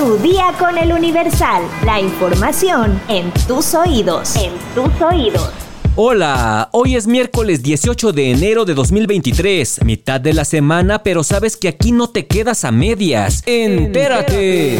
Tu día con el Universal. La información en tus oídos. En tus oídos. Hola, hoy es miércoles 18 de enero de 2023, mitad de la semana, pero sabes que aquí no te quedas a medias. Entérate.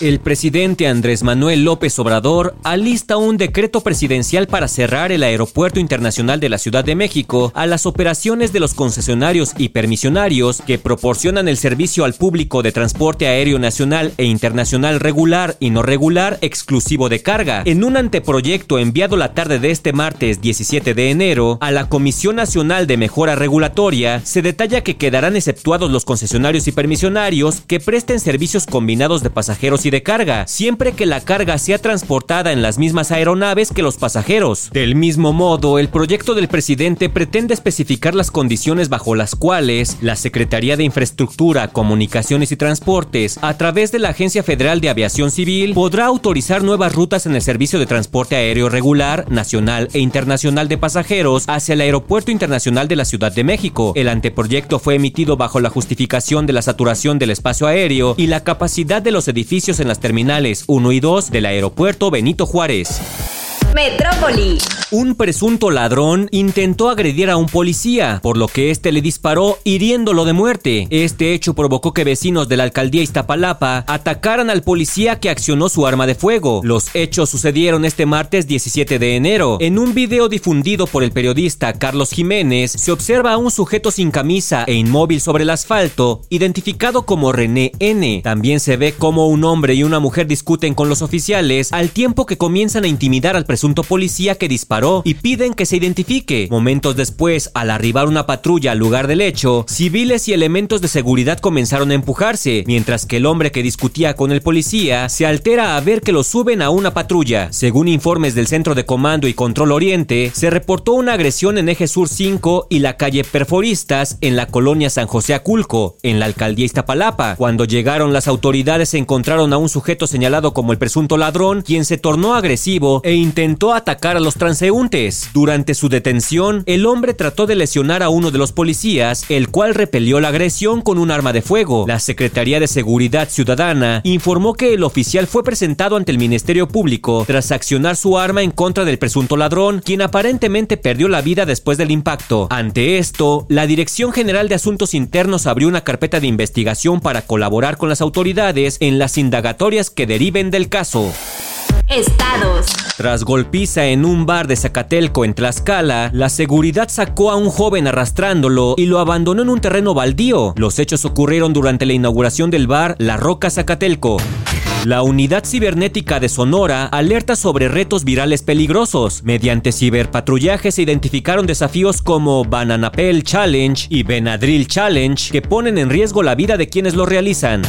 El presidente Andrés Manuel López Obrador alista un decreto presidencial para cerrar el Aeropuerto Internacional de la Ciudad de México a las operaciones de los concesionarios y permisionarios que proporcionan el servicio al público de transporte aéreo nacional e internacional regular y no regular exclusivo de carga. En un anteproyecto enviado la tarde de este martes 17 de enero a la Comisión Nacional de Mejora Regulatoria, se detalla que quedarán exceptuados los concesionarios y permisionarios que presten servicios combinados de pasajeros y de carga, siempre que la carga sea transportada en las mismas aeronaves que los pasajeros. Del mismo modo, el proyecto del presidente pretende especificar las condiciones bajo las cuales la Secretaría de Infraestructura, Comunicaciones y Transportes, a través de la Agencia Federal de Aviación Civil, podrá autorizar nuevas rutas en el servicio de transporte aéreo regular, nacional e internacional de pasajeros hacia el Aeropuerto Internacional de la Ciudad de México. El anteproyecto fue emitido bajo la justificación de la saturación del espacio aéreo y la capacidad de los edificios en las terminales 1 y 2 del aeropuerto Benito Juárez. Metrópoli. Un presunto ladrón intentó agredir a un policía, por lo que este le disparó hiriéndolo de muerte. Este hecho provocó que vecinos de la alcaldía Iztapalapa atacaran al policía que accionó su arma de fuego. Los hechos sucedieron este martes 17 de enero. En un video difundido por el periodista Carlos Jiménez, se observa a un sujeto sin camisa e inmóvil sobre el asfalto, identificado como René N. También se ve cómo un hombre y una mujer discuten con los oficiales al tiempo que comienzan a intimidar al presunto policía que disparó y piden que se identifique. Momentos después, al arribar una patrulla al lugar del hecho, civiles y elementos de seguridad comenzaron a empujarse, mientras que el hombre que discutía con el policía se altera a ver que lo suben a una patrulla. Según informes del Centro de Comando y Control Oriente, se reportó una agresión en Eje Sur 5 y la calle Perforistas en la colonia San José Aculco, en la alcaldía Iztapalapa. Cuando llegaron las autoridades encontraron a un sujeto señalado como el presunto ladrón, quien se tornó agresivo e intentó intentó atacar a los transeúntes. Durante su detención, el hombre trató de lesionar a uno de los policías, el cual repelió la agresión con un arma de fuego. La Secretaría de Seguridad Ciudadana informó que el oficial fue presentado ante el Ministerio Público tras accionar su arma en contra del presunto ladrón, quien aparentemente perdió la vida después del impacto. Ante esto, la Dirección General de Asuntos Internos abrió una carpeta de investigación para colaborar con las autoridades en las indagatorias que deriven del caso. Estados. Tras golpiza en un bar de Zacatelco en Tlaxcala, la seguridad sacó a un joven arrastrándolo y lo abandonó en un terreno baldío. Los hechos ocurrieron durante la inauguración del bar La Roca Zacatelco. La unidad cibernética de Sonora alerta sobre retos virales peligrosos. Mediante ciberpatrullaje se identificaron desafíos como Bananapel Challenge y Benadryl Challenge que ponen en riesgo la vida de quienes lo realizan.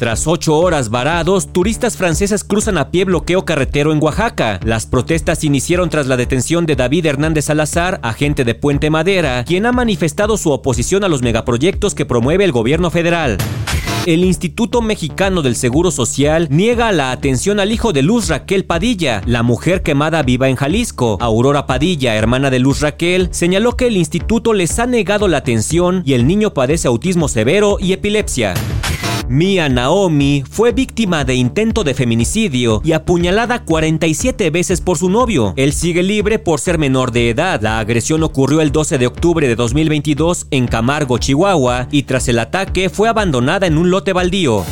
Tras ocho horas varados, turistas franceses cruzan a pie bloqueo carretero en Oaxaca. Las protestas iniciaron tras la detención de David Hernández Salazar, agente de Puente Madera, quien ha manifestado su oposición a los megaproyectos que promueve el gobierno federal. El Instituto Mexicano del Seguro Social niega la atención al hijo de Luz Raquel Padilla, la mujer quemada viva en Jalisco. Aurora Padilla, hermana de Luz Raquel, señaló que el instituto les ha negado la atención y el niño padece autismo severo y epilepsia. Mia Naomi fue víctima de intento de feminicidio y apuñalada 47 veces por su novio. Él sigue libre por ser menor de edad. La agresión ocurrió el 12 de octubre de 2022 en Camargo, Chihuahua, y tras el ataque fue abandonada en un lote baldío.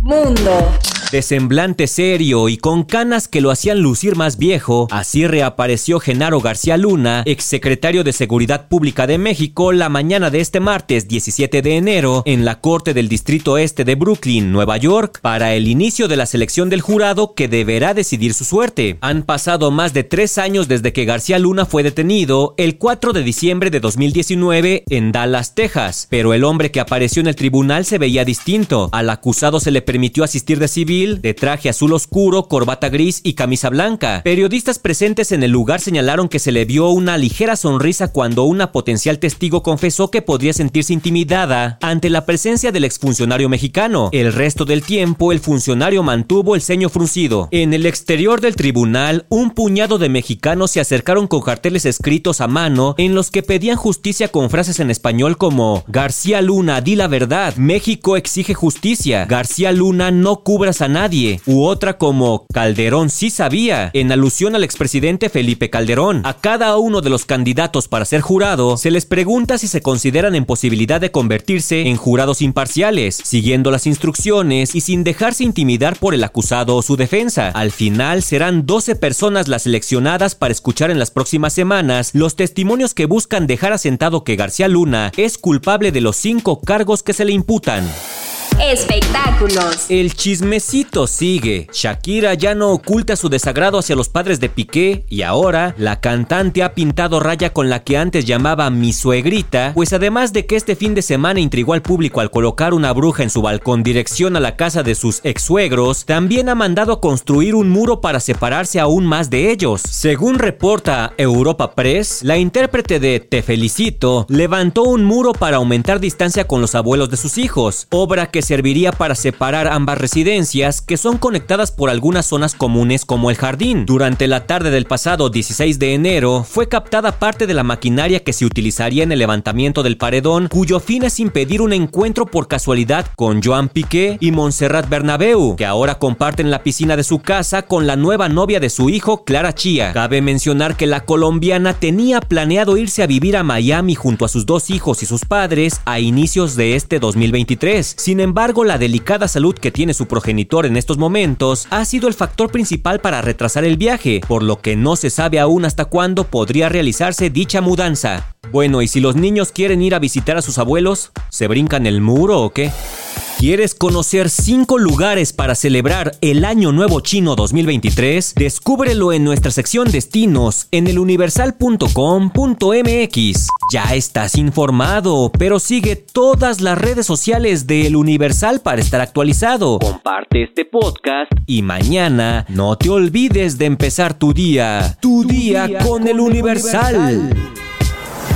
Mundo. De semblante serio y con canas que lo hacían lucir más viejo, así reapareció Genaro García Luna, exsecretario de Seguridad Pública de México, la mañana de este martes 17 de enero en la Corte del Distrito Este de Brooklyn, Nueva York, para el inicio de la selección del jurado que deberá decidir su suerte. Han pasado más de tres años desde que García Luna fue detenido el 4 de diciembre de 2019 en Dallas, Texas, pero el hombre que apareció en el tribunal se veía distinto. Al acusado se le permitió asistir de civil de traje azul oscuro, corbata gris y camisa blanca. Periodistas presentes en el lugar señalaron que se le vio una ligera sonrisa cuando una potencial testigo confesó que podría sentirse intimidada ante la presencia del exfuncionario mexicano. El resto del tiempo, el funcionario mantuvo el ceño fruncido. En el exterior del tribunal, un puñado de mexicanos se acercaron con carteles escritos a mano en los que pedían justicia con frases en español como García Luna, di la verdad, México exige justicia, García Luna no cubras a nadie, u otra como Calderón sí sabía, en alusión al expresidente Felipe Calderón. A cada uno de los candidatos para ser jurado se les pregunta si se consideran en posibilidad de convertirse en jurados imparciales, siguiendo las instrucciones y sin dejarse intimidar por el acusado o su defensa. Al final serán 12 personas las seleccionadas para escuchar en las próximas semanas los testimonios que buscan dejar asentado que García Luna es culpable de los cinco cargos que se le imputan. Espectáculos. El chismecito sigue. Shakira ya no oculta su desagrado hacia los padres de Piqué y ahora la cantante ha pintado raya con la que antes llamaba mi suegrita, pues además de que este fin de semana intrigó al público al colocar una bruja en su balcón dirección a la casa de sus ex suegros, también ha mandado a construir un muro para separarse aún más de ellos. Según reporta Europa Press, la intérprete de Te felicito levantó un muro para aumentar distancia con los abuelos de sus hijos, obra que serviría para separar ambas residencias que son conectadas por algunas zonas comunes como el jardín. Durante la tarde del pasado 16 de enero fue captada parte de la maquinaria que se utilizaría en el levantamiento del paredón, cuyo fin es impedir un encuentro por casualidad con Joan Piqué y Montserrat Bernabeu, que ahora comparten la piscina de su casa con la nueva novia de su hijo, Clara Chía. Cabe mencionar que la colombiana tenía planeado irse a vivir a Miami junto a sus dos hijos y sus padres a inicios de este 2023. Sin embargo, la delicada salud que tiene su progenitor en estos momentos ha sido el factor principal para retrasar el viaje, por lo que no se sabe aún hasta cuándo podría realizarse dicha mudanza. Bueno, ¿y si los niños quieren ir a visitar a sus abuelos? ¿Se brincan el muro o qué? ¿Quieres conocer 5 lugares para celebrar el Año Nuevo Chino 2023? Descúbrelo en nuestra sección Destinos en eluniversal.com.mx. Ya estás informado, pero sigue todas las redes sociales de El Universal para estar actualizado. Comparte este podcast y mañana no te olvides de empezar tu día. Tu, día, con, El Universal.